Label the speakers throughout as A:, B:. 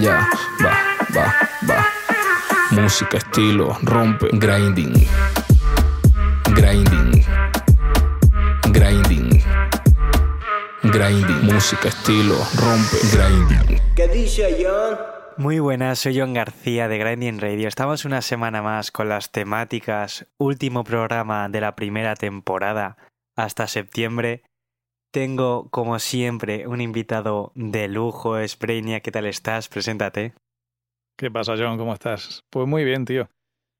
A: ya, va, va, va. Música, estilo, rompe, grinding. Grinding. Grinding. Grinding. Música, estilo, rompe, grinding.
B: Muy buenas, soy John García de Grinding Radio. Estamos una semana más con las temáticas, último programa de la primera temporada hasta septiembre. Tengo, como siempre, un invitado de lujo, es ¿Qué tal estás? Preséntate.
C: ¿Qué pasa, John? ¿Cómo estás? Pues muy bien, tío.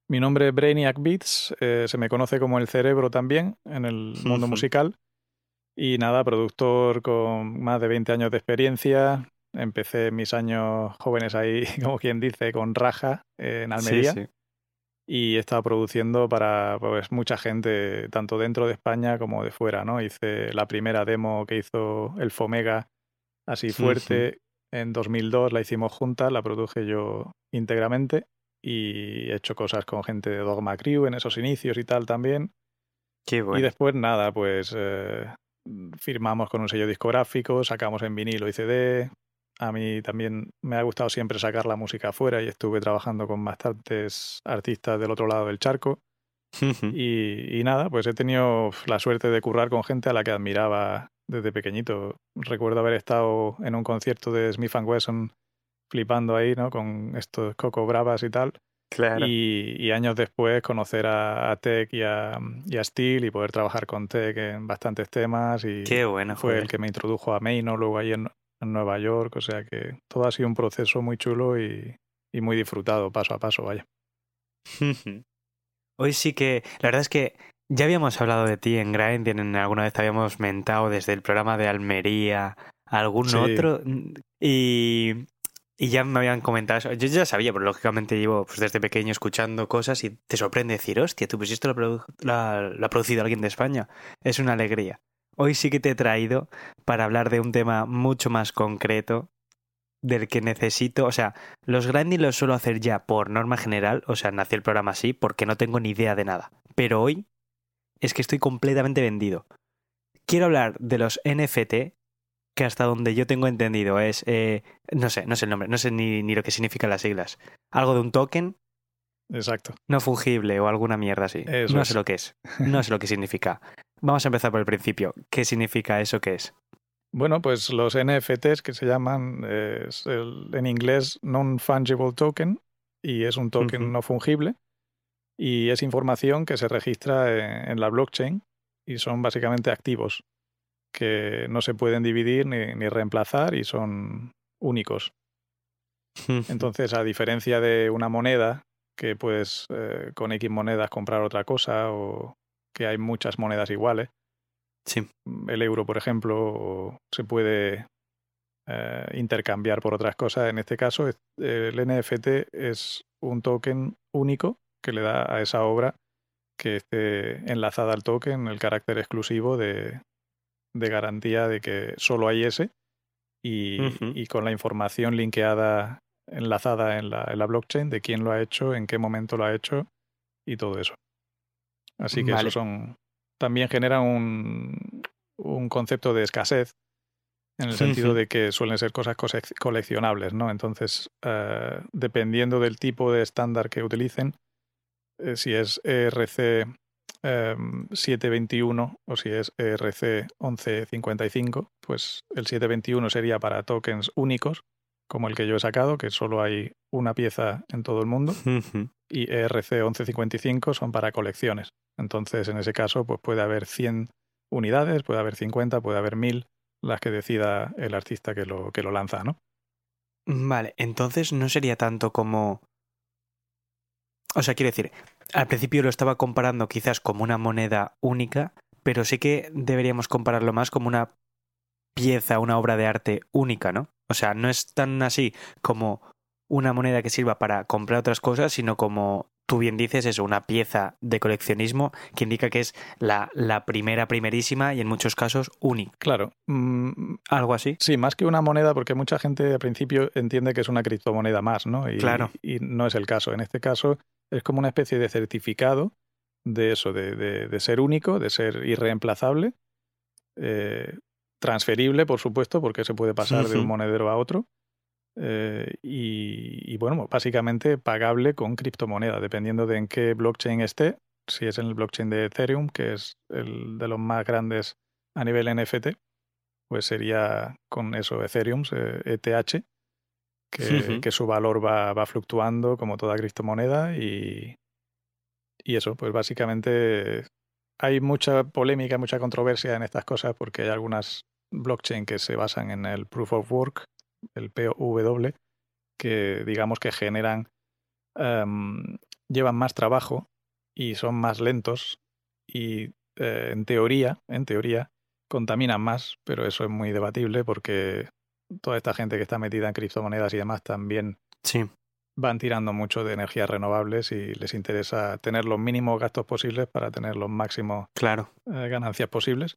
C: Mi nombre es Brainiac Beats, eh, se me conoce como el cerebro también en el mundo musical. Y nada, productor con más de 20 años de experiencia. Empecé mis años jóvenes ahí, como quien dice, con Raja en Almería.
B: Sí, sí.
C: Y he estado produciendo para pues, mucha gente, tanto dentro de España como de fuera, ¿no? Hice la primera demo que hizo el Fomega, así fuerte, en 2002 la hicimos juntas, la produje yo íntegramente y he hecho cosas con gente de Dogma Crew en esos inicios y tal también.
B: Qué bueno.
C: Y después nada, pues eh, firmamos con un sello discográfico, sacamos en vinilo y CD. A mí también me ha gustado siempre sacar la música afuera y estuve trabajando con bastantes artistas del otro lado del charco. Y, y nada, pues he tenido la suerte de currar con gente a la que admiraba desde pequeñito. Recuerdo haber estado en un concierto de Smith Wesson flipando ahí, ¿no? Con estos Coco Bravas y tal.
B: Claro.
C: Y, y años después conocer a, a Tech y a, y a Steel y poder trabajar con Tech en bastantes temas. Y
B: Qué bueno,
C: fue
B: joder.
C: el que me introdujo a Maino, luego ahí en, en Nueva York. O sea que todo ha sido un proceso muy chulo y, y muy disfrutado, paso a paso, vaya.
B: Hoy sí que, la verdad es que ya habíamos hablado de ti en Grinding, en alguna vez te habíamos mentado desde el programa de Almería, algún
C: Sí.
B: otro, y, y ya me habían comentado eso. Yo ya sabía, pero lógicamente llevo pues, desde pequeño escuchando cosas y te sorprende decir, hostia, tú pues esto lo, produ- la- lo ha producido alguien de España. Es una alegría. Hoy sí que te he traído para hablar de un tema mucho más concreto del que necesito, o sea, los grinding los suelo hacer ya por norma general, o sea, nació el programa así porque no tengo ni idea de nada. Pero hoy es que estoy completamente vendido. Quiero hablar de los NFT, que hasta donde yo tengo entendido es, eh, no sé, no sé el nombre, no sé ni, ni lo que significan las siglas. Algo de un token
C: Exacto.
B: no fungible o alguna mierda así.
C: Eso
B: no
C: es.
B: sé lo que es, no sé lo que significa. Vamos a empezar por el principio. ¿Qué significa eso que es?
C: Bueno, pues los NFTs que se llaman eh, es el- en inglés Non-Fungible Token y es un token no fungible y es información que se registra en, en la blockchain y son básicamente activos que no se pueden dividir ni, ni reemplazar y son únicos. Entonces, a diferencia de una moneda que puedes eh, con X monedas comprar otra cosa o que hay muchas monedas iguales,
B: sí.
C: el euro, por ejemplo, se puede eh, intercambiar por otras cosas. En este caso, el NFT es un token único que le da a esa obra que esté enlazada al token el carácter exclusivo de, de garantía de que solo hay ese y, y con la información linkeada, enlazada en la, en la blockchain de quién lo ha hecho, en qué momento lo ha hecho y todo eso. Así que
B: Vale.
C: eso son también genera un, un concepto de escasez en el sentido de que suelen ser cosas coleccionables, ¿no? Entonces, eh, dependiendo del tipo de estándar que utilicen, eh, si es ERC eh, 721 o si es ERC 1155, pues el 721 sería para tokens únicos, como el que yo he sacado, que solo hay una pieza en todo el mundo y ERC 1155 son para colecciones. Entonces, en ese caso, pues puede haber 100 unidades, puede haber 50, puede haber 1000, las que decida el artista que lo, que lo lanza, ¿no?
B: Vale, entonces no sería tanto como... O sea, quiero decir, al principio lo estaba comparando quizás como una moneda única, pero sí que deberíamos compararlo más como una pieza, una obra de arte única, ¿no? O sea, no es tan así como una moneda que sirva para comprar otras cosas, sino como tú bien dices, es una pieza de coleccionismo que indica que es la, la primera, primerísima y en muchos casos única.
C: Claro. Mm,
B: Algo así.
C: sí, más que una moneda, porque mucha gente al principio entiende que es una criptomoneda más, ¿no? Y,
B: Claro.
C: y no es el caso. En este caso es como una especie de certificado de eso, de, de- de ser único, de ser irreemplazable, eh, transferible, por supuesto, porque se puede pasar de un monedero a otro. eh, y, y, bueno, básicamente pagable con criptomoneda, dependiendo de en qué blockchain esté. Si es en el blockchain de Ethereum, que es el de los más grandes a nivel NFT, pues sería con eso Ethereum, eh, ETH, que,
B: Ujú.
C: que su valor va, va fluctuando como toda criptomoneda y, y eso, pues básicamente hay mucha polémica, mucha controversia en estas cosas porque hay algunas blockchain que se basan en el proof of work, el POW, que digamos que generan, em, llevan más trabajo y son más lentos y eh, en teoría, en teoría, contaminan más, pero eso es muy debatible porque toda esta gente que está metida en criptomonedas y demás también
B: Sí.
C: van tirando mucho de energías renovables y les interesa tener los mínimos gastos posibles para tener los máximos
B: Claro.
C: eh, ganancias posibles.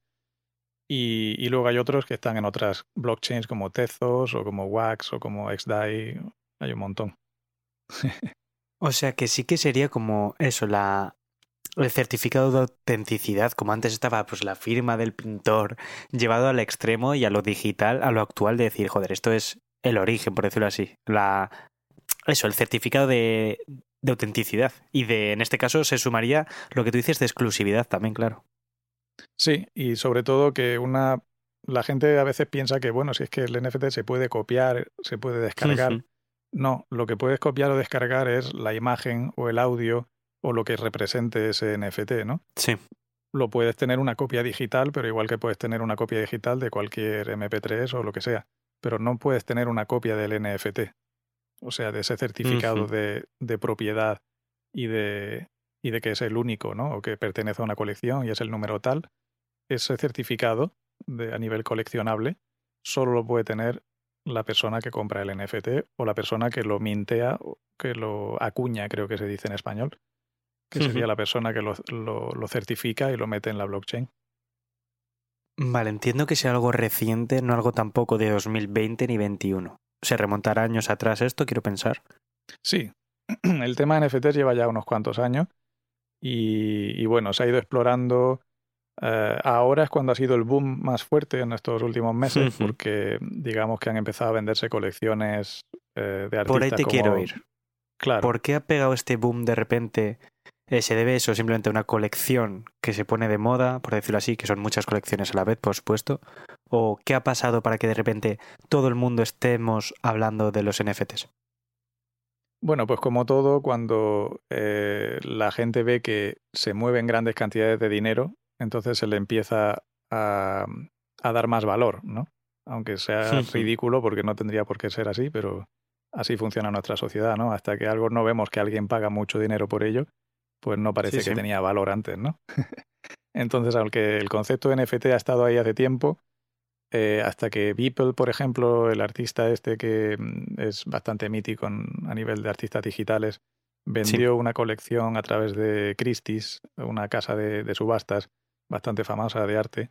C: Y, luego hay otros que están en otras blockchains como Tezos o como Wax o como XDAI. Hay un montón.
B: O sea que sí que sería como eso, la el certificado de autenticidad, como antes estaba pues la firma del pintor, llevado al extremo y a lo digital, a lo actual de decir, joder, esto es el origen, por decirlo así. La eso, el certificado de, de autenticidad. Y de, en este caso, se sumaría lo que tú dices de exclusividad también, claro.
C: Sí, y sobre todo que una la gente a veces piensa que, bueno, si es que el NFT se puede copiar, se puede descargar. No, lo que puedes copiar o descargar es la imagen o el audio o lo que represente ese NFT, ¿no?
B: Sí.
C: Lo puedes tener una copia digital, pero igual que puedes tener una copia digital de cualquier MP3 o lo que sea, pero no puedes tener una copia del NFT, o sea, de ese certificado de, de propiedad y de, y de que es el único, ¿no? O que pertenece a una colección y es el número tal. Ese certificado de, a nivel coleccionable solo lo puede tener la persona que compra el NFT o la persona que lo mintea, que lo acuña, creo que se dice en español, que sería la persona que lo, lo, lo certifica y lo mete en la blockchain.
B: Vale, entiendo que sea algo reciente, no algo tampoco de 2020 ni 21. Se remontará años atrás esto, quiero pensar.
C: Sí, el tema de NFTs lleva ya unos cuantos años y, y bueno, se ha ido explorando. eh, ahora es cuando ha sido el boom más fuerte en estos últimos meses, porque digamos que han empezado a venderse colecciones eh, de artistas.
B: Por ahí te
C: como-
B: quiero ir.
C: Claro,
B: ¿Por qué ha pegado este boom de repente? Eh, ¿Se debe eso simplemente a una colección que se pone de moda, por decirlo así, que son muchas colecciones a la vez, por supuesto? ¿O qué ha pasado para que de repente todo el mundo estemos hablando de los NFTs?
C: Bueno, pues como todo, cuando eh, la gente ve que se mueven grandes cantidades de dinero, entonces se le empieza a, a dar más valor, ¿no? Aunque sea ridículo, porque no tendría por qué ser así, pero así funciona nuestra sociedad, ¿no? Hasta que algo no vemos que alguien paga mucho dinero por ello, pues no parece
B: Sí,
C: que tenía valor antes, ¿no? Entonces, aunque el concepto de NFT ha estado ahí hace tiempo, eh, hasta que Beeple, por ejemplo, el artista este que mm, es bastante mítico en- a nivel de artistas digitales, vendió una colección a través de Christie's, una casa de, de subastas bastante famosa de arte,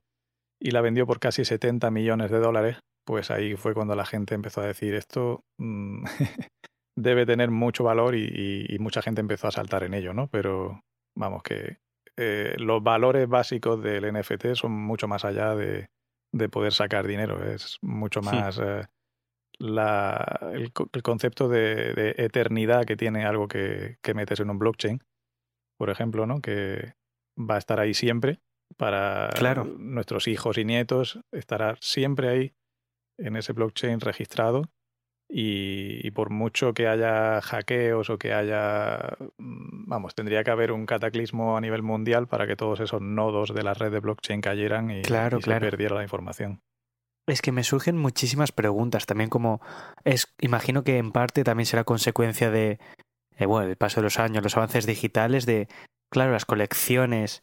C: y la vendió por casi 70 millones de dólares, pues ahí fue cuando la gente empezó a decir esto mm, debe tener mucho valor y, y- y mucha gente empezó a saltar en ello, ¿no? Pero vamos que eh, los valores básicos del NFT son mucho más allá de, de poder sacar dinero, es mucho más eh, la, el, co- el concepto de, de eternidad que tiene algo que, que metes en un blockchain, por ejemplo, ¿no? Que va a estar ahí siempre para
B: Claro.
C: nuestros hijos y nietos, estará siempre ahí en ese blockchain registrado y, y por mucho que haya hackeos o que haya, mm, vamos, tendría que haber un cataclismo a nivel mundial para que todos esos nodos de la red de blockchain cayeran y,
B: Claro,
C: y
B: claro.
C: se perdiera la información.
B: Es que me surgen muchísimas preguntas, también como es, imagino que en parte también será consecuencia de, eh, bueno, el paso de los años, los avances digitales, de, claro, las colecciones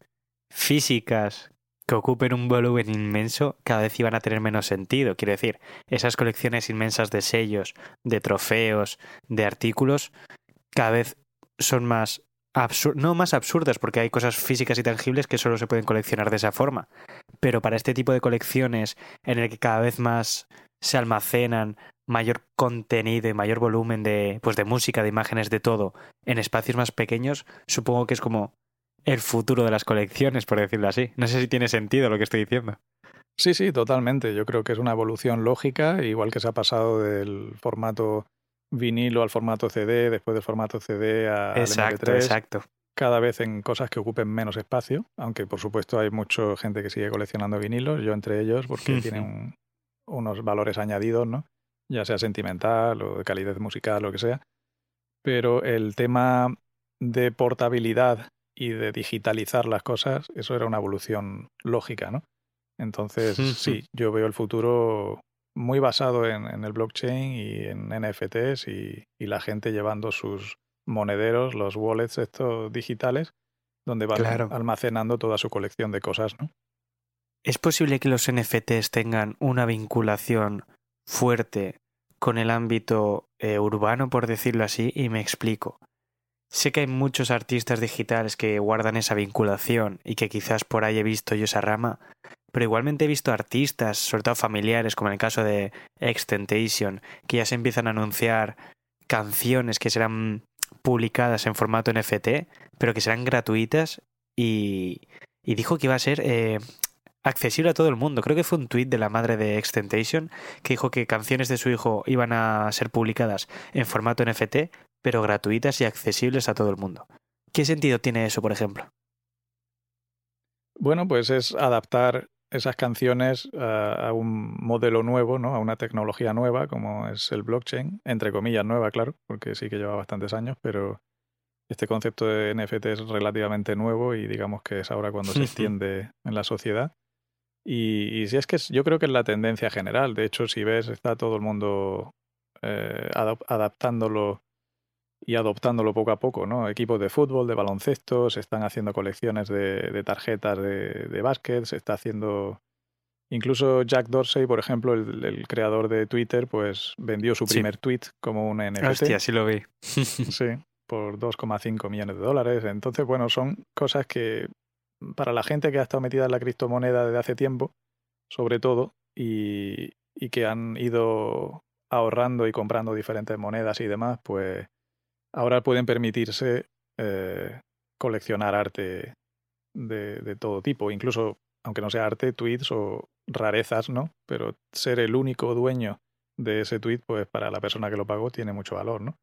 B: físicas que ocupen un volumen inmenso cada vez iban a tener menos sentido. Quiero decir, esas colecciones inmensas de sellos, de trofeos, de artículos, cada vez son más no más absurdas, porque hay cosas físicas y tangibles que solo se pueden coleccionar de esa forma. Pero para este tipo de colecciones en el que cada vez más se almacenan mayor contenido y mayor volumen de, pues de música, de imágenes, de todo, en espacios más pequeños, supongo que es como el futuro de las colecciones, por decirlo así. No sé si tiene sentido lo que estoy diciendo.
C: Sí, sí, totalmente. Yo creo que es una evolución lógica, igual que se ha pasado del formato vinilo al formato CD, después del formato CD a
B: exacto, Exacto.
C: Cada vez en cosas que ocupen menos espacio, aunque por supuesto hay mucha gente que sigue coleccionando vinilos, yo entre ellos, porque tienen unos valores añadidos, ¿no? Ya sea sentimental o de calidad musical, lo que sea. Pero el tema de portabilidad y de digitalizar las cosas, eso era una evolución lógica, ¿no? Entonces, sí, yo veo el futuro muy basado en, el blockchain y en NFTs y, la gente llevando sus monederos, los wallets estos digitales, donde van almacenando toda su colección de cosas, ¿no?
B: ¿Es posible que los NFTs tengan una vinculación fuerte con el ámbito eh, urbano, por decirlo así? Y me explico. Sé que hay muchos artistas digitales que guardan esa vinculación y que quizás por ahí he visto yo esa rama, pero igualmente he visto artistas, sobre todo familiares, como en el caso de Extentation, que ya se empiezan a anunciar canciones que serán publicadas en formato NFT, pero que serán gratuitas y, y dijo que iba a ser eh, accesible a todo el mundo. Creo que fue un tweet de la madre de Extentation que dijo que canciones de su hijo iban a ser publicadas en formato NFT, pero gratuitas y accesibles a todo el mundo. ¿Qué sentido tiene eso, por ejemplo?
C: Bueno, pues es adaptar esas canciones a, un modelo nuevo, ¿no? a una tecnología nueva como es el blockchain, entre comillas nueva, claro, porque sí que lleva bastantes años, pero este concepto de NFT es relativamente nuevo y digamos que es ahora cuando se extiende en la sociedad. Y, si es que yo creo que es la tendencia general, de hecho si ves está todo el mundo eh, adaptándolo y adoptándolo poco a poco, ¿no? Equipos de fútbol, de baloncesto, se están haciendo colecciones de, tarjetas de, de, básquet, se está haciendo... Incluso Jack Dorsey, por ejemplo, el, creador de Twitter, pues vendió su primer tweet como un NFT.
B: Hostia, sí lo vi.
C: sí, por 2,5 millones de dólares. Entonces, bueno, son cosas que para la gente que ha estado metida en la criptomoneda desde hace tiempo, sobre todo, y, y que han ido ahorrando y comprando diferentes monedas y demás, pues ahora pueden permitirse eh, coleccionar arte de, todo tipo, incluso aunque no sea arte, tweets o rarezas, ¿no? Pero ser el único dueño de ese tweet, pues para la persona que lo pagó tiene mucho valor, ¿no?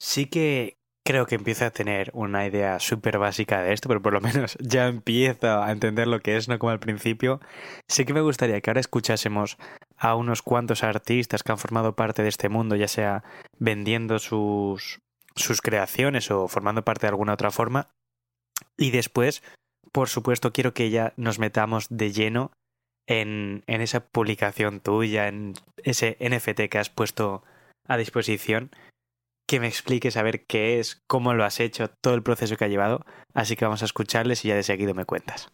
B: Sí que creo que empieza a tener una idea súper básica de esto, pero por lo menos ya empiezo a entender lo que es, no como al principio. Sí que me gustaría que ahora escuchásemos a unos cuantos artistas que han formado parte de este mundo, ya sea vendiendo sus, sus creaciones o formando parte de alguna otra forma. Y después, por supuesto, quiero que ya nos metamos de lleno en, en esa publicación tuya, en ese NFT que has puesto a disposición, que me expliques a ver qué es, cómo lo has hecho, todo el proceso que ha llevado. Así que vamos a escucharles y ya de seguido me cuentas.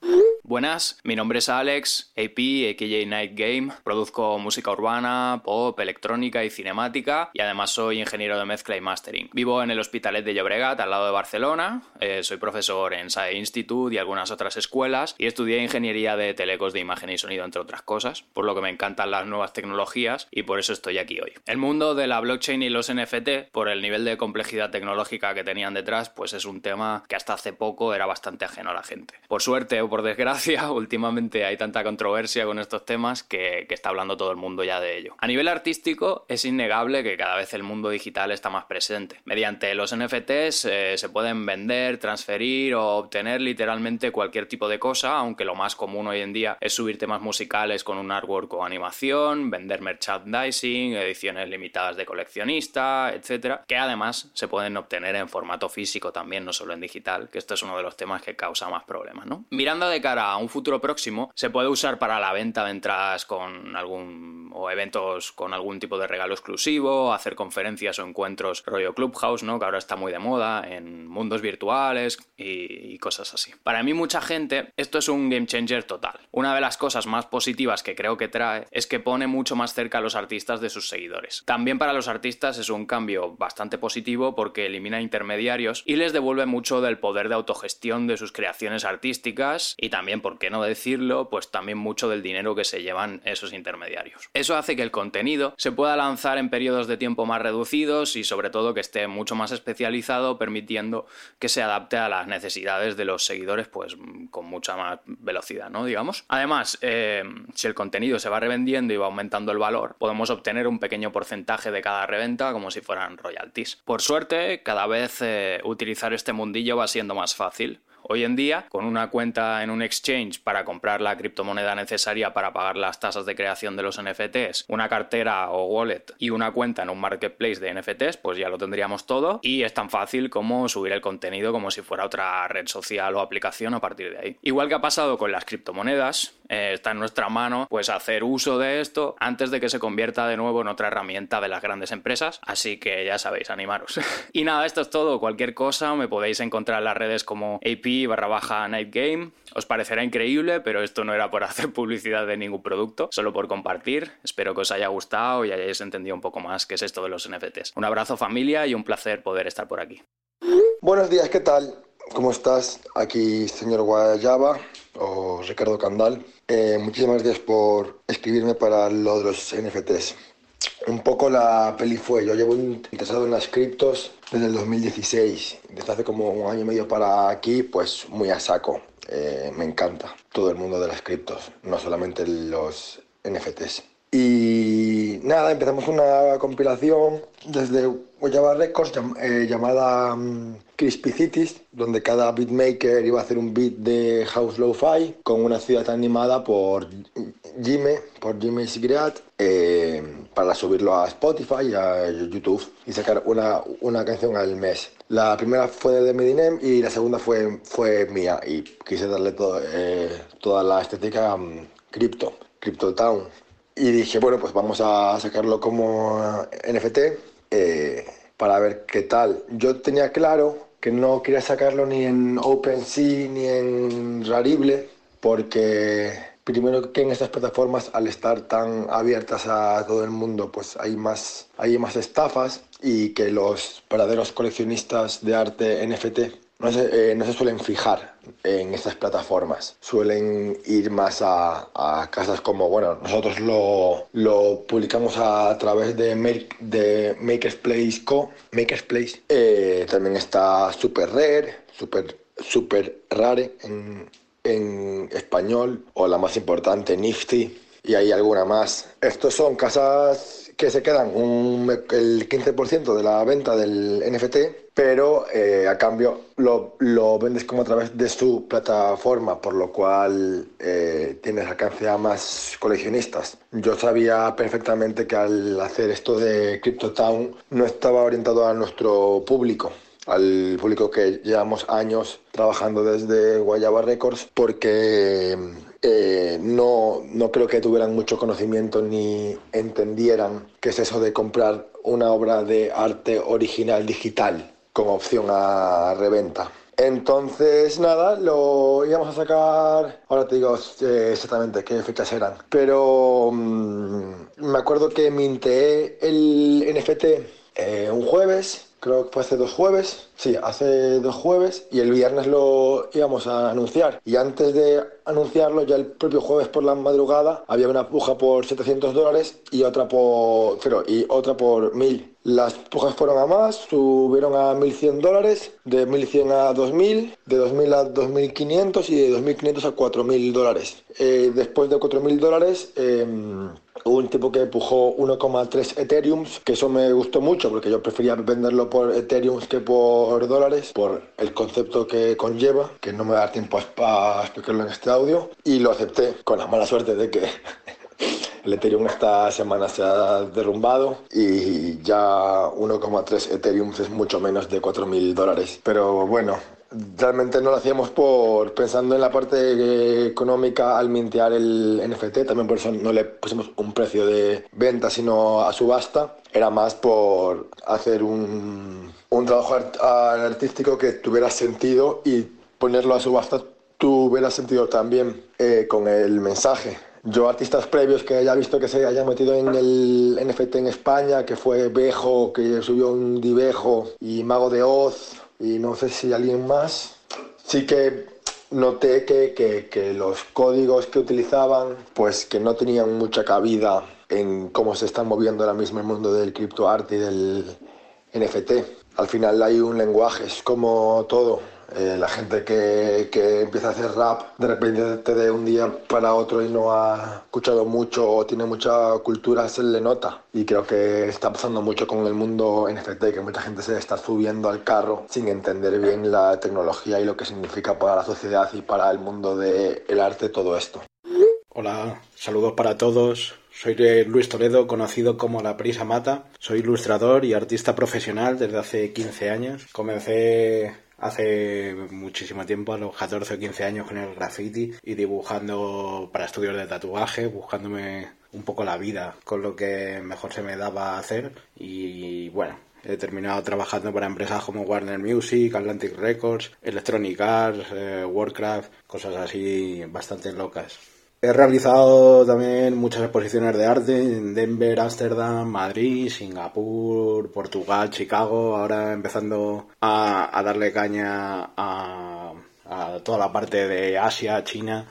D: Buenas, mi nombre es Alex, AP, AKJ Night Game. Produzco música urbana, pop, electrónica y cinemática y además soy ingeniero de mezcla y mastering. Vivo en el Hospitalet de Llobregat, al lado de Barcelona. Eh, soy profesor en SAE Institute y algunas otras escuelas y estudié ingeniería de telecos de imagen y sonido, entre otras cosas, por lo que me encantan las nuevas tecnologías y por eso estoy aquí hoy. El mundo de la blockchain y los NFT, por el nivel de complejidad tecnológica que tenían detrás, pues es un tema que hasta hace poco era bastante ajeno a la gente. Por suerte o por desgracia, últimamente hay tanta controversia con estos temas que, está hablando todo el mundo ya de ello. A nivel artístico, es innegable que cada vez el mundo digital está más presente. Mediante los NFTs eh, se pueden vender, transferir o obtener literalmente cualquier tipo de cosa, aunque lo más común hoy en día es subir temas musicales con un artwork o animación, vender merchandising, ediciones limitadas de coleccionista, etcétera, que además se pueden obtener en formato físico también, no solo en digital, que esto es uno de los temas que causa más problemas, ¿no? Mirando de cara un futuro próximo, se puede usar para la venta de entradas con algún o eventos con algún tipo de regalo exclusivo, hacer conferencias o encuentros rollo Clubhouse, ¿no? Que ahora está muy de moda en mundos virtuales y cosas así. Para mí mucha gente esto es un game changer total. Una de las cosas más positivas que creo que trae es que pone mucho más cerca a los artistas de sus seguidores. También para los artistas es un cambio bastante positivo porque elimina intermediarios y les devuelve mucho del poder de autogestión de sus creaciones artísticas y también, por qué no decirlo, pues también mucho del dinero que se llevan esos intermediarios. Eso hace que el contenido se pueda lanzar en periodos de tiempo más reducidos y sobre todo que esté mucho más especializado, permitiendo que se adapte a las necesidades de los seguidores pues con mucha más velocidad, ¿no? Digamos. Además, eh, si el contenido se va revendiendo y va aumentando el valor, podemos obtener un pequeño porcentaje de cada reventa como si fueran royalties. Por suerte, cada vez eh, utilizar este mundillo va siendo más fácil. Hoy en día, con una cuenta en un exchange para comprar la criptomoneda necesaria para pagar las tasas de creación de los NFTs, una cartera o wallet y una cuenta en un marketplace de NFTs, pues ya lo tendríamos todo y es tan fácil como subir el contenido como si fuera otra red social o aplicación a partir de ahí. Igual que ha pasado con las criptomonedas, eh, está en nuestra mano pues hacer uso de esto antes de que se convierta de nuevo en otra herramienta de las grandes empresas, así que ya sabéis, animaros. y nada, esto es todo, cualquier cosa me podéis encontrar en las redes como AP barra baja Night. Os parecerá increíble, pero esto no era por hacer publicidad de ningún producto, solo por compartir. Espero que os haya gustado y hayáis entendido un poco más qué es esto de los NFTs. Un abrazo familia y un placer poder estar por aquí.
E: Buenos días, ¿qué tal? ¿Cómo estás? Aquí señor Guayaba o Ricardo Candal. Eh, muchísimas gracias por escribirme para lo de los NFTs. Un poco la peli fue, yo llevo interesado en las criptos desde el 2016, desde hace como un año y medio para aquí, pues muy a saco. Eh, me encanta todo el mundo de las criptos, no solamente los NFTs. Y nada, empezamos una compilación desde Guayaba Records eh, llamada um, Crispy Cities, donde cada beatmaker iba a hacer un beat de House Lo-Fi con una ciudad animada por Jimmy, por Jimmy eh, para subirlo a Spotify y a YouTube y sacar una, una canción al mes. La primera fue de Medinem y la segunda fue, fue mía y quise darle eh, toda la estética um, cripto, Crypto Town. Y dije, bueno, pues vamos a sacarlo como NFT eh, para ver qué tal. Yo tenía claro que no quería sacarlo ni en OpenSea ni en Rarible porque primero que en estas plataformas al estar tan abiertas a todo el mundo pues hay más hay más estafas y que los verdaderos coleccionistas de arte NFT no se, eh, no se suelen fijar en estas plataformas. Suelen ir más a, a casas como, bueno, nosotros lo, lo publicamos a, través de, Make, de Co. Makers Place. Eh, también está Super Rare, Super, super Rare en, en español, o la más importante, Nifty, y hay alguna más. Estos son casas que se quedan un, el 15% de la venta del NFT, pero eh, a cambio lo, vendes como a través de su plataforma, por lo cual eh, tienes alcance a más coleccionistas. Yo sabía perfectamente que al hacer esto de CryptoTown no estaba orientado a nuestro público al público que llevamos años trabajando desde Guayaba Records porque eh, no, no creo que tuvieran mucho conocimiento ni entendieran qué es eso de comprar una obra de arte original digital como opción a reventa. Entonces, nada, lo íbamos a sacar, ahora te digo eh, exactamente qué fechas eran, pero mmm, me acuerdo que minté el NFT eh, un jueves creo que fue hace dos jueves, sí, hace dos jueves, y el viernes lo íbamos a anunciar. Y antes de anunciarlo, ya el propio jueves por la madrugada, había una puja por 700 dólares y otra por, pero, y otra por 1000. Las pujas fueron a más, subieron a 1.100 dólares, de 1.100 a 2.000, de 2.000 a 2.500 y de 2.500 a 4.000 dólares. Eh, después de 4.000 dólares, eh, hubo un tipo que empujó 1,3 Ethereum, que eso me gustó mucho porque yo prefería venderlo por Ethereum que por dólares, por el concepto que conlleva, que no me a dar tiempo a explicarlo en este audio, y lo acepté con la mala suerte de que el Ethereum esta semana se ha derrumbado y ya 1,3 Ethereum es mucho menos de 4.000 dólares. Pero bueno, realmente no lo hacíamos por pensando en la parte económica al mintear el NFT, también por eso no le pusimos un precio de venta, sino a subasta. Era más por hacer un, un trabajo artístico que tuviera sentido y ponerlo a subasta tuviera sentido también eh, con el mensaje. Yo, artistas previos que haya visto que se hayan metido en el NFT en España, que fue Bejo, que subió un Divejo y Mago de Oz, y no sé si alguien más, sí que noté que, que, los códigos que utilizaban, pues que no tenían mucha cabida en cómo se está moviendo ahora mismo el mundo del criptoarte y del NFT. Al final hay un lenguaje, es como todo eh, la gente que, que, empieza a hacer rap de repente de un día para otro y no ha escuchado mucho o tiene mucha cultura se le nota y creo que está pasando mucho con el mundo NFT que mucha gente se está subiendo al carro sin entender bien la tecnología y lo que significa para la sociedad y para el mundo del el arte todo esto.
F: Hola, saludos para todos. Soy Luis Toledo, conocido como La Prisa Mata. Soy ilustrador y artista profesional desde hace 15 años. Comencé hace muchísimo tiempo, a los 14 o 15 años, con el graffiti y dibujando para estudios de tatuaje, buscándome un poco la vida con lo que mejor se me daba hacer. Y bueno, he terminado trabajando para empresas como Warner Music, Atlantic Records, Electronic Arts, eh, Warcraft, cosas así bastante locas. He realizado también muchas exposiciones de arte en Denver, Ámsterdam, Madrid, Singapur, Portugal, Chicago, ahora empezando a, darle caña a, toda la parte de Asia, China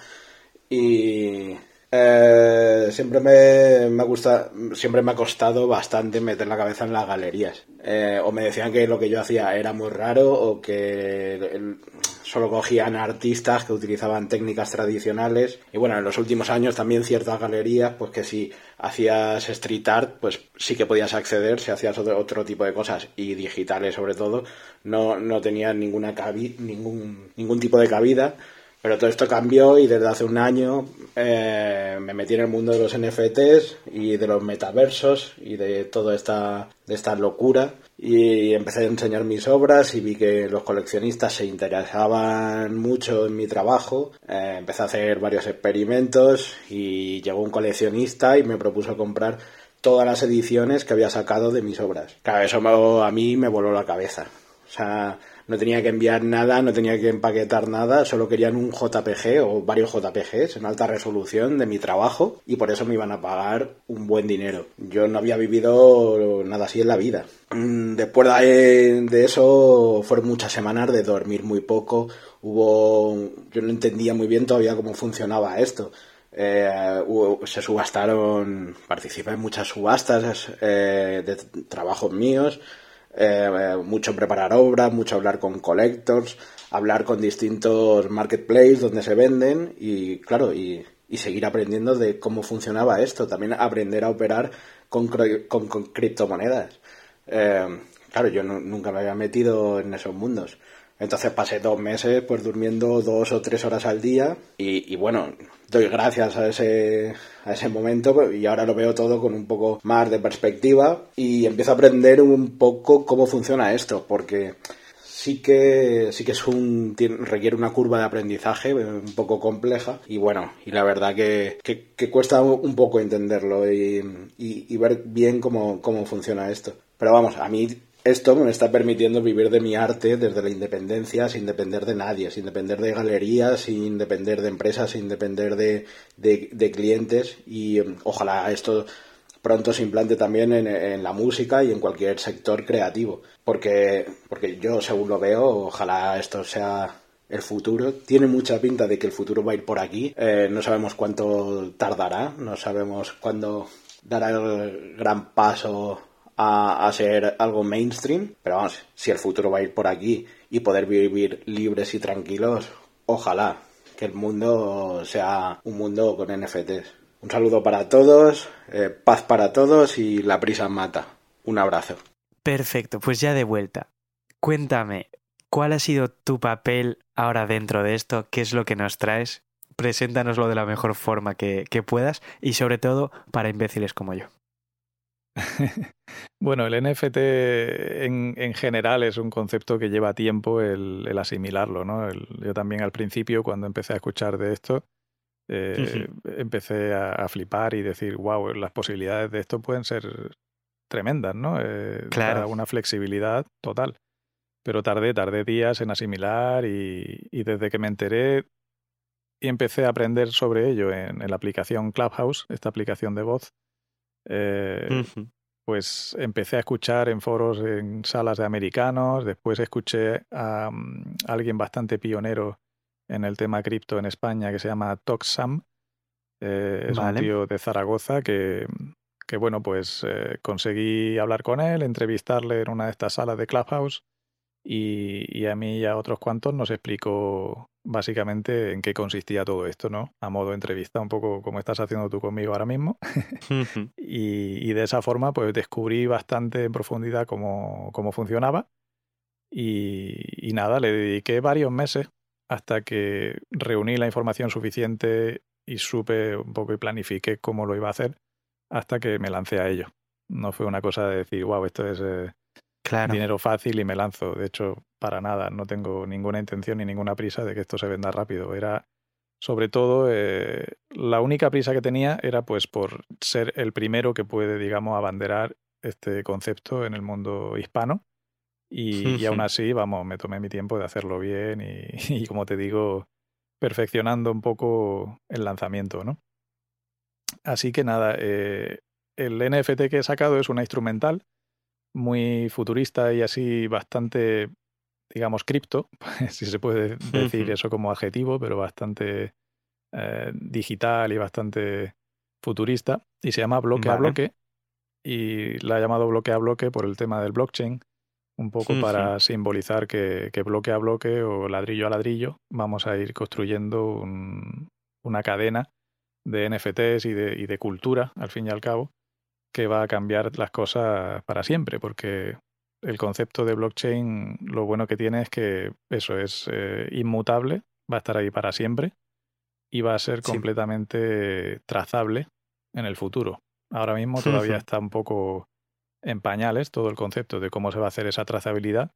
F: y eh, siempre me, me gusta, siempre me ha costado bastante meter la cabeza en las galerías. Eh, o me decían que lo que yo hacía era muy raro o que solo cogían artistas que utilizaban técnicas tradicionales y bueno, en los últimos años también ciertas galerías, pues que si hacías street art, pues sí que podías acceder, si hacías otro, tipo de cosas y digitales sobre todo, no, no tenían ninguna ningún, ningún tipo de cabida. Pero todo esto cambió y desde hace un año eh, me metí en el mundo de los NFTs y de los metaversos y de toda esta, de esta locura y empecé a enseñar mis obras y vi que los coleccionistas se interesaban mucho en mi trabajo. Eh, empecé a hacer varios experimentos y llegó un coleccionista y me propuso comprar todas las ediciones que había sacado de mis obras. Claro, eso a mí me voló la cabeza. O sea, no tenía que enviar nada, no tenía que empaquetar nada, solo querían un JPG o varios JPGs en alta resolución de mi trabajo y por eso me iban a pagar un buen dinero. Yo no había vivido nada así en la vida. Mm, después de eso fueron muchas semanas de dormir muy poco, hubo yo no entendía muy bien todavía cómo funcionaba esto. Eh, se subastaron, participé en muchas subastas eh, de trabajos míos, eh, mucho preparar obras, mucho hablar con collectors, hablar con distintos marketplaces donde se venden y claro, y, seguir aprendiendo de cómo funcionaba esto, también aprender a operar con, con, criptomonedas. Eh, claro, yo nunca me había metido en esos mundos. Entonces pasé dos meses pues durmiendo dos o tres horas al día y, bueno, doy gracias a ese, a ese momento y ahora lo veo todo con un poco más de perspectiva y empiezo a aprender un poco cómo funciona esto porque sí que sí que es un requiere una curva de aprendizaje un poco compleja y bueno y la verdad que, que, cuesta un poco entenderlo y, y, ver bien cómo, cómo funciona esto. Pero vamos a mí esto me está permitiendo vivir de mi arte desde la independencia, sin depender de nadie, sin depender de galerías, sin depender de empresas, sin depender de, de, clientes y em, ojalá esto pronto se implante también en, la música y en cualquier sector creativo. Porque, porque yo, según lo veo, ojalá esto sea el futuro. Tiene mucha pinta de que el futuro va a ir por aquí. Eh, no sabemos cuánto tardará, no sabemos cuándo dará el gran paso a, ser algo mainstream, pero vamos, si el futuro va a ir por aquí y poder vivir libres y tranquilos, ojalá que el mundo sea un mundo con NFTs. Un saludo para todos, eh, paz para todos y la prisa mata. Un abrazo.
B: Perfecto, pues ya de vuelta. Cuéntame, ¿cuál ha sido tu papel ahora dentro de esto? ¿Qué es lo que nos traes? Preséntanoslo de la mejor forma que puedas y sobre todo para imbéciles como yo.
C: bueno, el NFT en, en, general es un concepto que lleva tiempo el, el asimilarlo, ¿no? El, yo también al principio, cuando empecé a escuchar de esto, eh, empecé a, a, flipar y decir, wow, las posibilidades de esto pueden ser tremendas, ¿no? Eh,
B: claro.
C: Para una flexibilidad total. Pero tardé, tardé días en asimilar y, y desde que me enteré y empecé a aprender sobre ello en, en la aplicación Clubhouse, esta aplicación de voz, eh, uh -huh. pues empecé a escuchar en foros, en salas de americanos, después escuché a, um, alguien bastante pionero en el tema cripto en España que se llama Toxam, eh, es vale. un tío de Zaragoza que, que bueno, pues eh, conseguí hablar con él, entrevistarle en una de estas salas de Clubhouse y, y, a mí y a otros cuantos nos explicó básicamente en qué consistía todo esto, ¿no? A modo de entrevista, un poco como estás haciendo tú conmigo ahora mismo. y, y, de esa forma, pues descubrí bastante en profundidad cómo, cómo funcionaba. Y, y, nada, le dediqué varios meses hasta que reuní la información suficiente y supe un poco y planifiqué cómo lo iba a hacer hasta que me lancé a ello. No fue una cosa de decir, wow, esto es eh,
B: claro.
C: dinero fácil y me lanzo. De hecho, para nada, no tengo ninguna intención ni ninguna prisa de que esto se venda rápido. Era, sobre todo, eh, la única prisa que tenía era pues por ser el primero que puede, digamos, abanderar este concepto en el mundo hispano. Y, y aún así, vamos, me tomé mi tiempo de hacerlo bien y, y, como te digo, perfeccionando un poco el lanzamiento, ¿no? Así que nada, eh, el NFT que he sacado es una instrumental muy futurista y así bastante, digamos, cripto, si se puede decir eso como adjetivo, pero bastante eh, digital y bastante futurista, y se llama bloque vale. a bloque, y la ha llamado bloque a bloque por el tema del blockchain, un poco para simbolizar que, que, bloque a bloque o ladrillo a ladrillo vamos a ir construyendo un, una cadena de NFTs y de, y de cultura, al fin y al cabo, que va a cambiar las cosas para siempre, porque el concepto de blockchain lo bueno que tiene es que eso es eh, inmutable, va a estar ahí para siempre y va a ser sí. completamente trazable en el futuro. Ahora mismo todavía está un poco en pañales todo el concepto de cómo se va a hacer esa trazabilidad,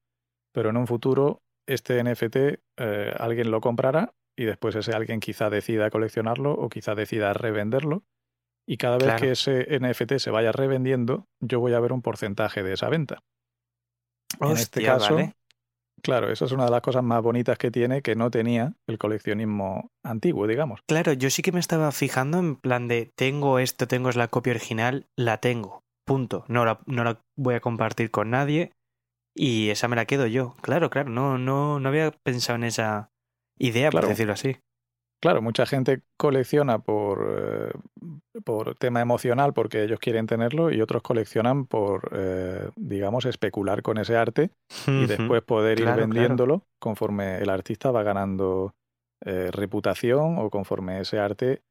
C: pero en un futuro este NFT eh, alguien lo comprará y después ese alguien quizá decida coleccionarlo o quizá decida revenderlo y cada vez claro. que ese NFT se vaya revendiendo, yo voy a ver un porcentaje de esa venta.
B: Hostia, en este caso, vale.
C: claro, esa es una de las cosas más bonitas que tiene que no tenía el coleccionismo antiguo, digamos.
B: Claro, yo sí que me estaba fijando en plan de tengo esto, tengo la copia original, la tengo, punto. No la, no la voy a compartir con nadie y esa me la quedo yo. Claro, claro, no, no, no había pensado en esa idea,
C: claro.
B: por decirlo así.
C: Claro, mucha gente colecciona por, eh, por tema emocional porque ellos quieren tenerlo y otros coleccionan por, eh, digamos, especular con ese arte uh -huh. y después poder
B: claro,
C: ir vendiéndolo
B: claro.
C: conforme el artista va ganando eh, reputación o conforme ese arte,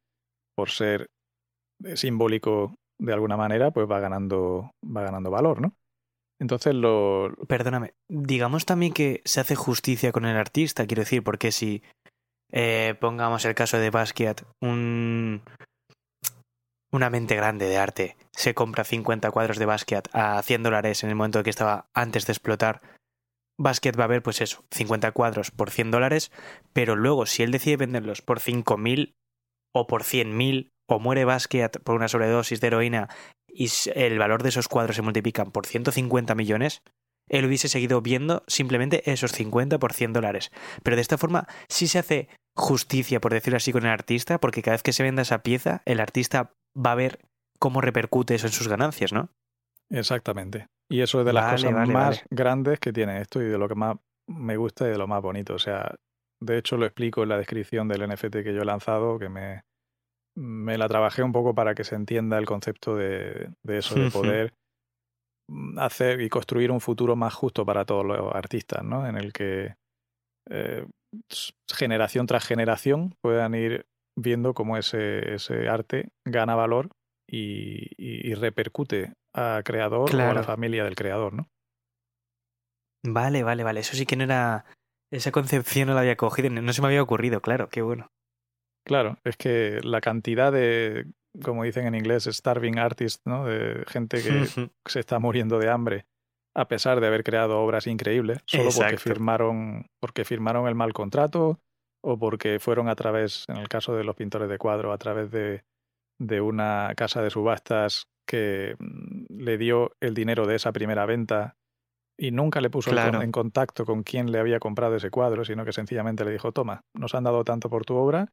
C: por ser simbólico de alguna manera, pues va ganando, va ganando valor, ¿no? Entonces lo...
B: Perdóname, digamos también que se hace justicia con el artista, quiero decir, porque si eh, pongamos el caso de Basquiat, un, una mente grande de arte se compra 50 cuadros de Basquiat a 100 dólares en el momento que estaba antes de explotar. Basquiat va a ver, pues eso, 50 cuadros por 100 dólares, pero luego si él decide venderlos por 5.000 o por 100.000 o muere Basquiat por una sobredosis de heroína y el valor de esos cuadros se multiplican por 150 millones, él hubiese seguido viendo simplemente esos 50 por 100 dólares. Pero de esta forma sí se hace justicia, por decirlo así, con el artista, porque cada vez que se venda esa pieza, el artista va a ver cómo repercute eso en sus ganancias, ¿no?
C: Exactamente. Y eso es de las vale, cosas vale, más vale. grandes que tiene esto y de lo que más me gusta y de lo más bonito. O sea, de hecho lo explico en la descripción del NFT que yo he lanzado, que me, me la trabajé un poco para que se entienda el concepto de, de eso, de poder hacer y construir un futuro más justo para todos los artistas, ¿no? En el que eh, generación tras generación puedan ir viendo cómo ese, ese arte gana valor y, y, y repercute a creador claro. o a la familia del creador, ¿no?
B: Vale, vale, vale. Eso sí que no era. Esa concepción no la había cogido, no se me había ocurrido, claro, qué bueno.
C: Claro, es que la cantidad de, como dicen en inglés, starving artists, ¿no? De gente que se está muriendo de hambre a pesar de haber creado obras increíbles, solo porque firmaron, porque firmaron el mal contrato o porque fueron a través, en el caso de los pintores de cuadro, a través de, de una casa de subastas que mm, le dio el dinero de esa primera venta y nunca le puso en contacto con quién le había comprado ese cuadro, sino que sencillamente le dijo, toma, nos han dado tanto por tu obra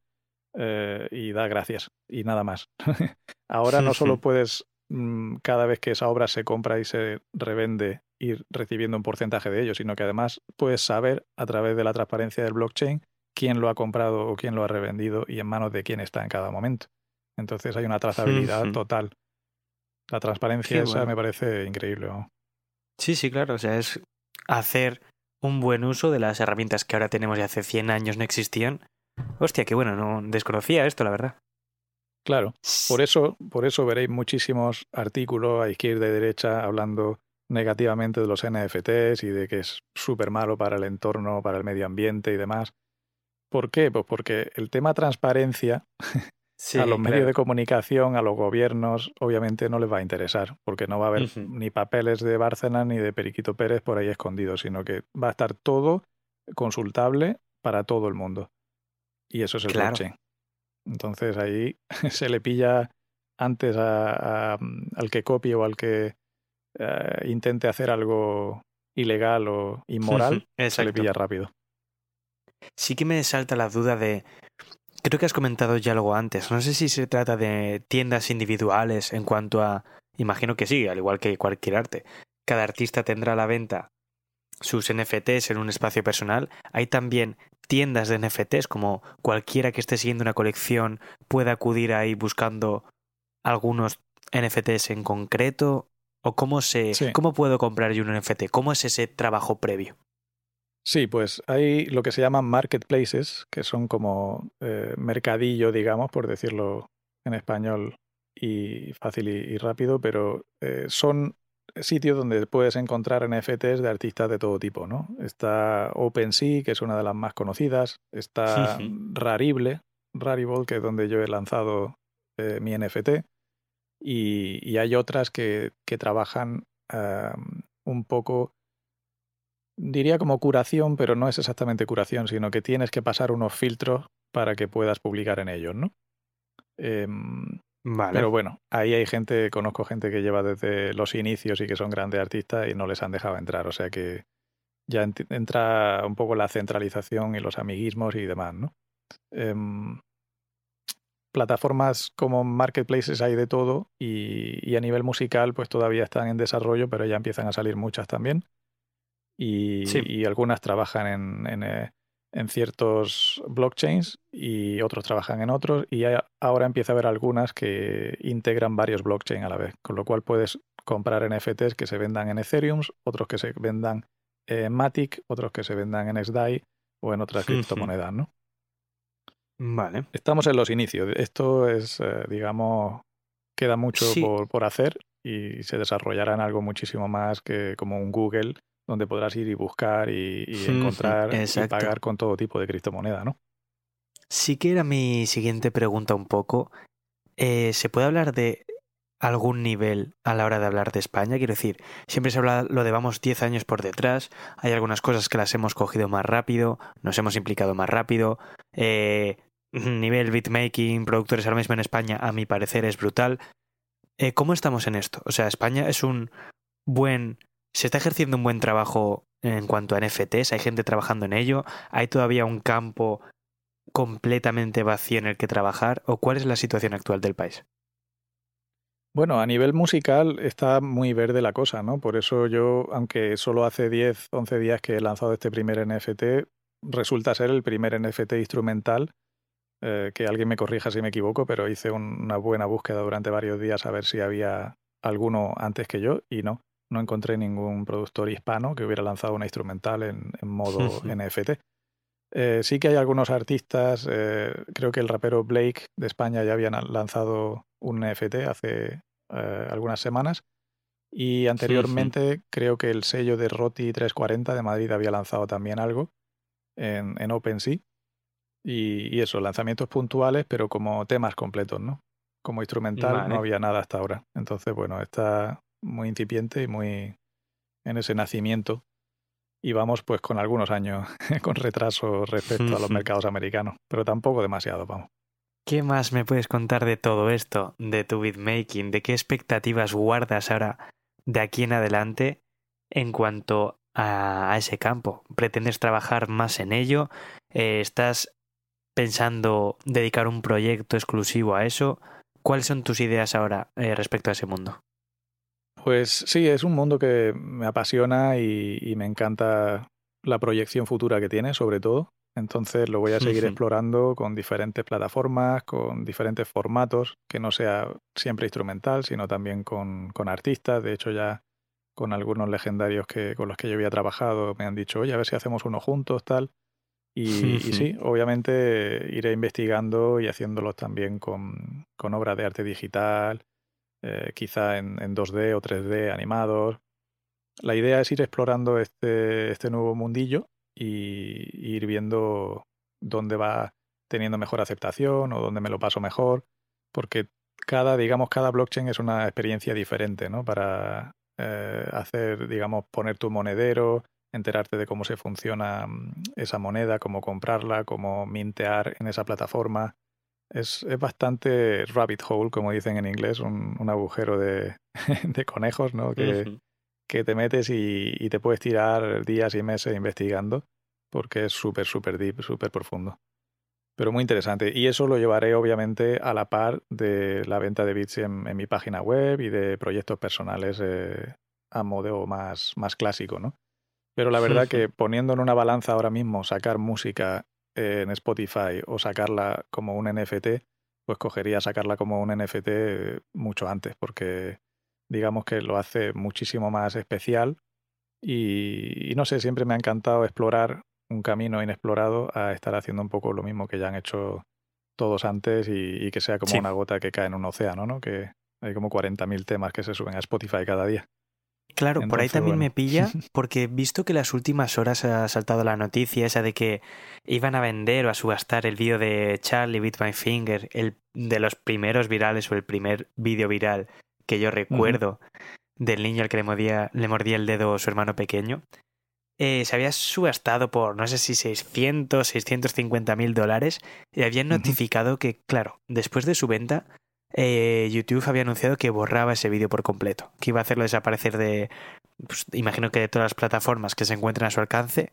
C: eh, y da gracias y nada más. Ahora no solo puedes, mm, cada vez que esa obra se compra y se revende, ir recibiendo un porcentaje de ello, sino que además puedes saber a través de la transparencia del blockchain quién lo ha comprado o quién lo ha revendido y en manos de quién está en cada momento. Entonces hay una trazabilidad total. La transparencia esa me parece increíble.
B: Sí, sí, claro. O sea, es hacer un buen uso de las herramientas que ahora tenemos y hace 100 años no existían. Hostia, qué bueno, no desconocía esto, la verdad.
C: Claro, por eso, por eso veréis muchísimos artículos a izquierda y derecha hablando negativamente de los NFTs y de que es súper malo para el entorno, para el medio ambiente y demás. ¿Por qué? Pues porque el tema transparencia a los medios de comunicación, a los gobiernos, obviamente no les va a interesar, porque no va a haber ni papeles de Bárcena ni de Periquito Pérez por ahí escondidos, sino que va a estar todo consultable para todo el mundo. Y eso es el blockchain. Entonces ahí se le pilla antes al que copie o al que eh, intente hacer algo ilegal o inmoral, se le pilla rápido.
B: Sí que me salta la duda de. Creo que has comentado ya algo antes. No sé si se trata de tiendas individuales en cuanto a. Imagino que sí, al igual que cualquier arte. Cada artista tendrá a la venta sus NFTs en un espacio personal. Hay también tiendas de NFTs, como cualquiera que esté siguiendo una colección pueda acudir ahí buscando algunos NFTs en concreto. ¿O cómo, se, cómo puedo comprar yo un NFT? ¿Cómo es ese trabajo previo?
C: Sí, pues hay lo que se llaman marketplaces, que son como eh, mercadillo, digamos, por decirlo en español y fácil y, rápido, pero eh, son sitios donde puedes encontrar NFTs de artistas de todo tipo, ¿no? Está OpenSea, que es una de las más conocidas, está Rarible, Rarible, que es donde yo he lanzado eh, mi NFT, y, hay otras que, que trabajan un poco, diría como curación, pero no es exactamente curación, sino que tienes que pasar unos filtros para que puedas publicar en ellos, ¿no? Em, vale. Pero bueno, ahí hay gente, conozco gente que lleva desde los inicios y que son grandes artistas y no les han dejado entrar, o sea que ya entra un poco la centralización y los amiguismos y demás, ¿no? Em, plataformas como marketplaces hay de todo y, a nivel musical pues todavía están en desarrollo, pero ya empiezan a salir muchas también. Y, algunas trabajan en, eh, en, ciertos blockchains y otros trabajan en otros y ahora empieza a haber algunas que integran varios blockchains a la vez, con lo cual puedes comprar NFTs que se vendan en Ethereum, otros que se vendan en Matic, otros que se vendan en SDAI o en otras criptomonedas, ¿no?
B: Vale.
C: Estamos en los inicios. Esto es, eh, digamos, queda mucho por, hacer y se desarrollará en algo muchísimo más que como un Google, donde podrás ir y buscar y, encontrar y pagar con todo tipo de criptomoneda, ¿no?
B: Sí que era mi siguiente pregunta un poco. Eh, ¿Se puede hablar de algún nivel a la hora de hablar de España? Quiero decir, siempre se habla lo de vamos 10 años por detrás, hay algunas cosas que las hemos cogido más rápido, nos hemos implicado más rápido, eh, nivel beatmaking, productores ahora mismo en España, a mi parecer es brutal. Eh, ¿Cómo estamos en esto? O sea, España es un buen... Se está ejerciendo un buen trabajo en cuanto a NFTs, hay gente trabajando en ello, hay todavía un campo completamente vacío en el que trabajar, o cuál es la situación actual del país?
C: Bueno, a nivel musical está muy verde la cosa, ¿no? Por eso yo, aunque solo hace 10, 11 días que he lanzado este primer NFT, resulta ser el primer NFT instrumental eh, que alguien me corrija si me equivoco, pero hice una buena búsqueda durante varios días a ver si había alguno antes que yo y no, no encontré ningún productor hispano que hubiera lanzado una instrumental en, modo NFT. Eh, sí que hay algunos artistas, eh, creo que el rapero Blake de España ya habían lanzado un NFT hace algunas semanas y anteriormente creo que el sello de Roti 340 de Madrid había lanzado también algo en, en OpenSea y, eso, lanzamientos puntuales, pero como temas completos, ¿no? Como instrumental
B: Vale.
C: no había nada hasta ahora. Entonces, bueno, está muy incipiente y muy en ese nacimiento. Y vamos pues con algunos años con retraso respecto a los mercados americanos, pero tampoco demasiado, vamos.
B: ¿Qué más me puedes contar de todo esto, de tu beatmaking? ¿De qué expectativas guardas ahora de aquí en adelante en cuanto a, a ese campo? ¿Pretendes trabajar más en ello? Eh, ¿Estás pensando dedicar un proyecto exclusivo a eso? ¿Cuáles son tus ideas ahora eh, respecto a ese mundo?
C: Pues sí, es un mundo que me apasiona y, y me encanta la proyección futura que tiene, sobre todo. Entonces lo voy a seguir explorando con diferentes plataformas, con diferentes formatos, que no sea siempre instrumental, sino también con, con artistas. De hecho, ya con algunos legendarios que, con los que yo había trabajado me han dicho, oye, a ver si hacemos uno juntos, tal. Y, y
B: Ujú.
C: sí, obviamente iré investigando y haciéndolos también con, con obras de arte digital, eh, quizá en, en 2D o 3D animados. La idea es ir explorando este, este nuevo mundillo y, ir viendo dónde va teniendo mejor aceptación o dónde me lo paso mejor, porque cada, digamos, cada blockchain es una experiencia diferente, ¿no? Para eh, hacer, digamos, poner tu monedero, enterarte de cómo se funciona mm, esa moneda, cómo comprarla, cómo mintear en esa plataforma. Es, es bastante rabbit hole, como dicen en inglés, un, un agujero de, de conejos, ¿no? Que, que te metes y, y te puedes tirar días y meses investigando porque es súper, súper deep, súper profundo. Pero muy interesante. Y eso lo llevaré obviamente a la par de la venta de bits en, en mi página web y de proyectos personales eh, a modo más, más clásico, ¿no? Pero la verdad que poniendo en una balanza ahora mismo sacar música en Spotify o sacarla como un NFT, pues cogería sacarla como un NFT mucho antes, porque digamos que lo hace muchísimo más especial y, y no sé, siempre me ha encantado explorar un camino inexplorado a estar haciendo un poco lo mismo que ya han hecho todos antes y, y que sea como
B: Sí.
C: una gota que cae en un océano, ¿no? Que hay como 40.000 temas que se suben a Spotify cada día.
B: Claro, por ahí también me pilla, porque visto que las últimas horas ha saltado la noticia esa de que iban a vender o a subastar el vídeo de Charlie Beat My Finger, el de los primeros virales o el primer vídeo viral que yo recuerdo del niño al que le mordía, le mordía el dedo su hermano pequeño. Eh, se había subastado por no sé si 600, 650 mil dólares y habían notificado que, claro, después de su venta, eh, YouTube había anunciado que borraba ese vídeo por completo, que iba a hacerlo desaparecer de, pues, imagino que de todas las plataformas que se encuentran a su alcance.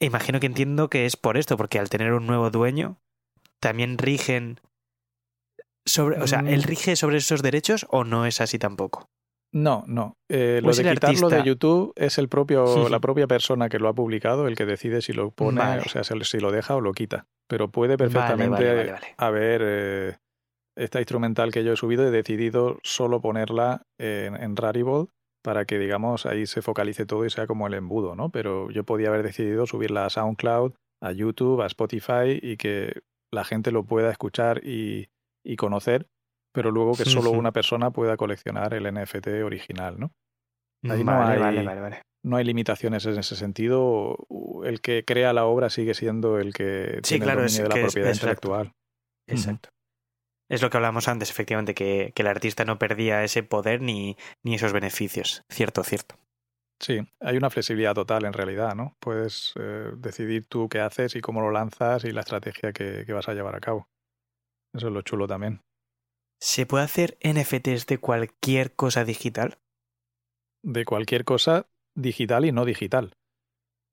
B: E imagino que entiendo que es por esto, porque al tener un nuevo dueño, también rigen sobre, o sea,
C: Mm.
B: ¿él rige sobre esos derechos o no es así tampoco?
C: No, no. Eh,
B: ¿O
C: lo
B: es
C: de quitarlo de? YouTube es el propio, la propia persona que lo ha publicado el que decide si lo pone,
B: Vale.
C: o sea, si lo deja o lo quita. Pero puede perfectamente
B: vale, vale, vale.
C: haber eh, esta instrumental que yo he subido, he decidido solo ponerla en, en Rarible para que, digamos, ahí se focalice todo y sea como el embudo, ¿no? Pero yo podía haber decidido subirla a SoundCloud, a YouTube, a Spotify y que la gente lo pueda escuchar y, y conocer, pero luego que solo una persona pueda coleccionar el NFT original, ¿no? Ahí no
B: vale,
C: hay-
B: vale, vale, vale.
C: No hay limitaciones en ese sentido. El que crea la obra sigue siendo el que
B: Sí,
C: tiene
B: claro,
C: el
B: es
C: dominio de
B: que
C: la
B: es-
C: propiedad
B: exacto.
C: intelectual.
B: Exacto. Es lo que hablábamos antes, efectivamente, que, que el artista no perdía ese poder ni, ni esos beneficios. Cierto, cierto.
C: Sí, hay una flexibilidad total en realidad, ¿no? Puedes eh, decidir tú qué haces y cómo lo lanzas y la estrategia que, que vas a llevar a cabo. Eso es lo chulo también.
B: ¿Se puede hacer NFTs de cualquier cosa digital?
C: De cualquier cosa digital y no digital.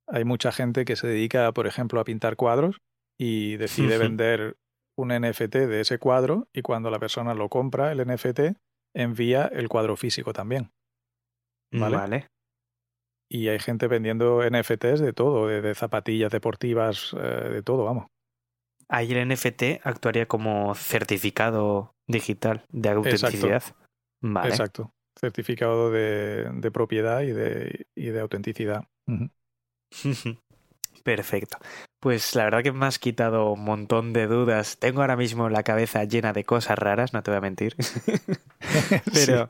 C: Hay mucha gente que se dedica, por ejemplo, a pintar cuadros y decide vender un NFT de ese cuadro y cuando la persona lo compra, el NFT, envía el cuadro físico también. Vale. Y hay gente vendiendo NFTs de todo, de, de zapatillas deportivas, eh, de todo, vamos.
B: Ahí el NFT actuaría como certificado digital de autenticidad. Vale.
C: Exacto. Certificado de, de propiedad y de, y de autenticidad.
B: Perfecto. Pues la verdad que me has quitado un montón de dudas. Tengo ahora mismo la cabeza llena de cosas raras, no te voy a mentir. Pero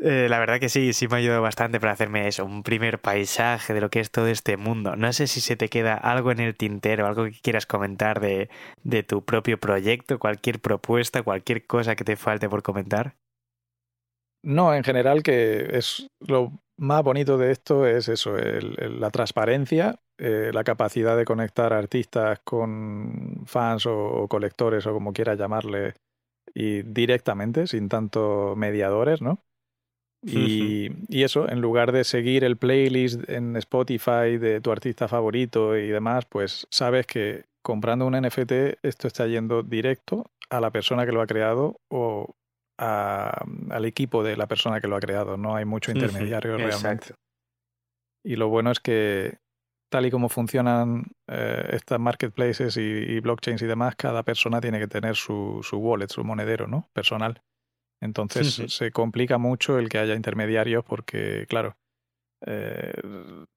B: Eh, la verdad que sí, sí me ha ayudado bastante para hacerme eso, un primer paisaje de lo que es todo este mundo. No sé si se te queda algo en el tintero, algo que quieras comentar de, de tu propio proyecto, cualquier propuesta, cualquier cosa que te falte por comentar.
C: No, en general que es lo más bonito de esto es eso, la transparencia, eh, la capacidad de conectar artistas con fans o, colectores o como quieras llamarle y directamente, sin tanto mediadores, ¿no? Y, y, eso, en lugar de seguir el playlist en Spotify de tu artista favorito y demás, pues sabes que comprando un NFT esto está yendo directo a la persona que lo ha creado o al equipo de la persona que lo ha creado. No hay mucho intermediario realmente. Y lo bueno es que tal y como funcionan eh, estas marketplaces y, blockchains y demás, cada persona tiene que tener su, su wallet, su monedero, ¿no? Personal. Entonces se complica mucho el que haya intermediarios porque, claro, eh,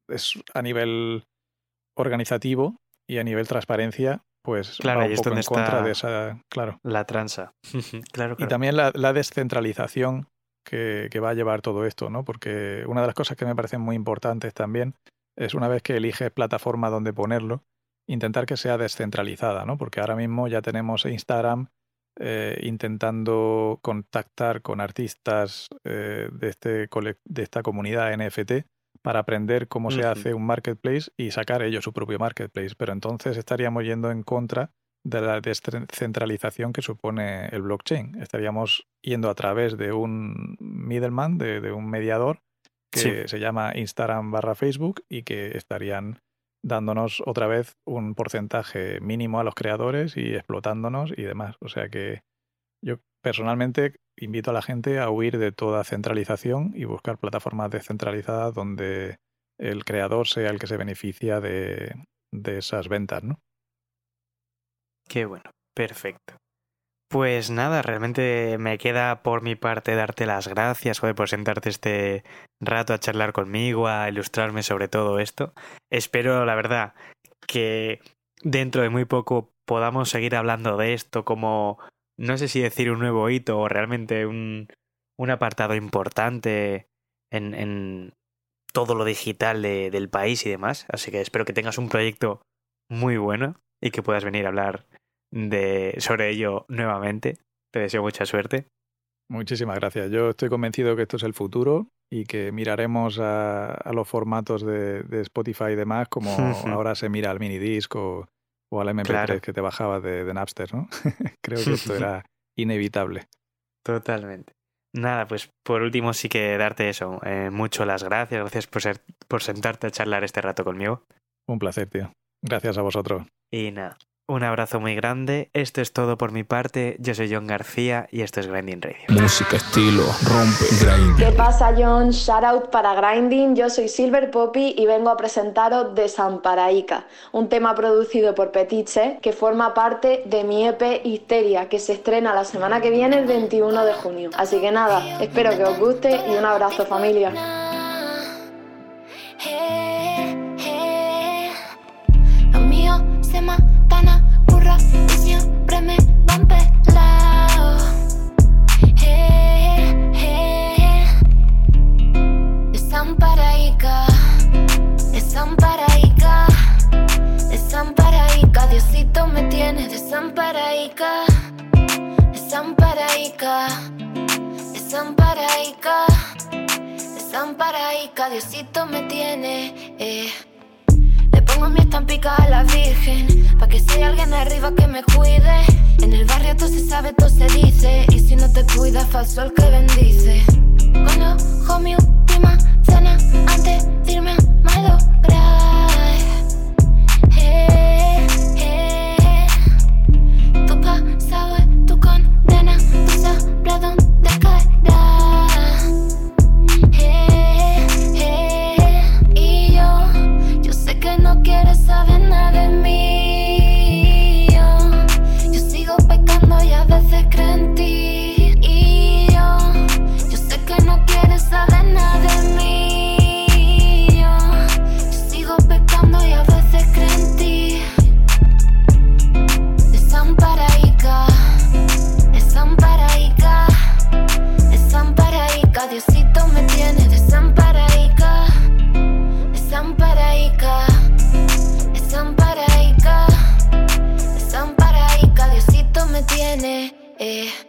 C: es a nivel organizativo y a nivel transparencia pues
B: claro,
C: va un poco en contra de esa, claro.
B: La transa. claro,
C: Y también la, descentralización que, va a llevar todo esto, ¿no? Porque una de las cosas que me parecen muy importantes también es una vez que eliges plataforma donde ponerlo, intentar que sea descentralizada, ¿no? Porque ahora mismo ya tenemos Instagram eh, intentando contactar con artistas eh, de, este, de esta comunidad NFT para aprender cómo se hace un marketplace y sacar ellos su propio marketplace. Pero entonces estaríamos yendo en contra de la descentralización que supone el blockchain. Estaríamos yendo a través de un middleman, de, un mediador que se llama Instagram barra Facebook y que estarían dándonos otra vez un porcentaje mínimo a los creadores y explotándonos y demás. O sea que yo personalmente invito a la gente a huir de toda centralización y buscar plataformas descentralizadas donde el creador sea el que se beneficia de, esas ventas, ¿no?
B: Qué bueno, perfecto. Pues nada, realmente me queda por mi parte darte las gracias joder, por sentarte este rato a charlar conmigo, a ilustrarme sobre todo esto. Espero, la verdad, que dentro de muy poco podamos seguir hablando de esto como no sé si decir un nuevo hito o realmente un, un apartado importante en, en todo lo digital de, del país y demás. Así que espero que tengas un proyecto muy bueno y que puedas venir a hablar de, sobre ello nuevamente. Te deseo mucha suerte.
C: Muchísimas gracias. Yo estoy convencido que esto es el futuro y que miraremos a, a los formatos de, de, Spotify y demás como ahora se mira al minidisc o, o al MP3 que te bajabas de, Napster, ¿no? Creo que esto era inevitable.
B: Totalmente. Nada, pues por último sí que darte eso. Eh, mucho las gracias. Gracias por, ser, por sentarte a charlar este rato conmigo.
C: Un placer, tío. Gracias a vosotros.
B: Y nada, un abrazo muy grande. Esto es todo por mi parte. Yo soy John García y esto es Grinding Radio.
A: Música, estilo, rompe, grinding.
G: ¿Qué pasa, John? Shout out para Grinding. Yo soy Silver Poppy y vengo a presentaros Desamparaica, un tema producido por Petiche que forma parte de mi EP Histeria, que se estrena la semana que viene, el 21 de junio. Así que nada, espero que os guste y un abrazo, familia. Desamparaica, Eh.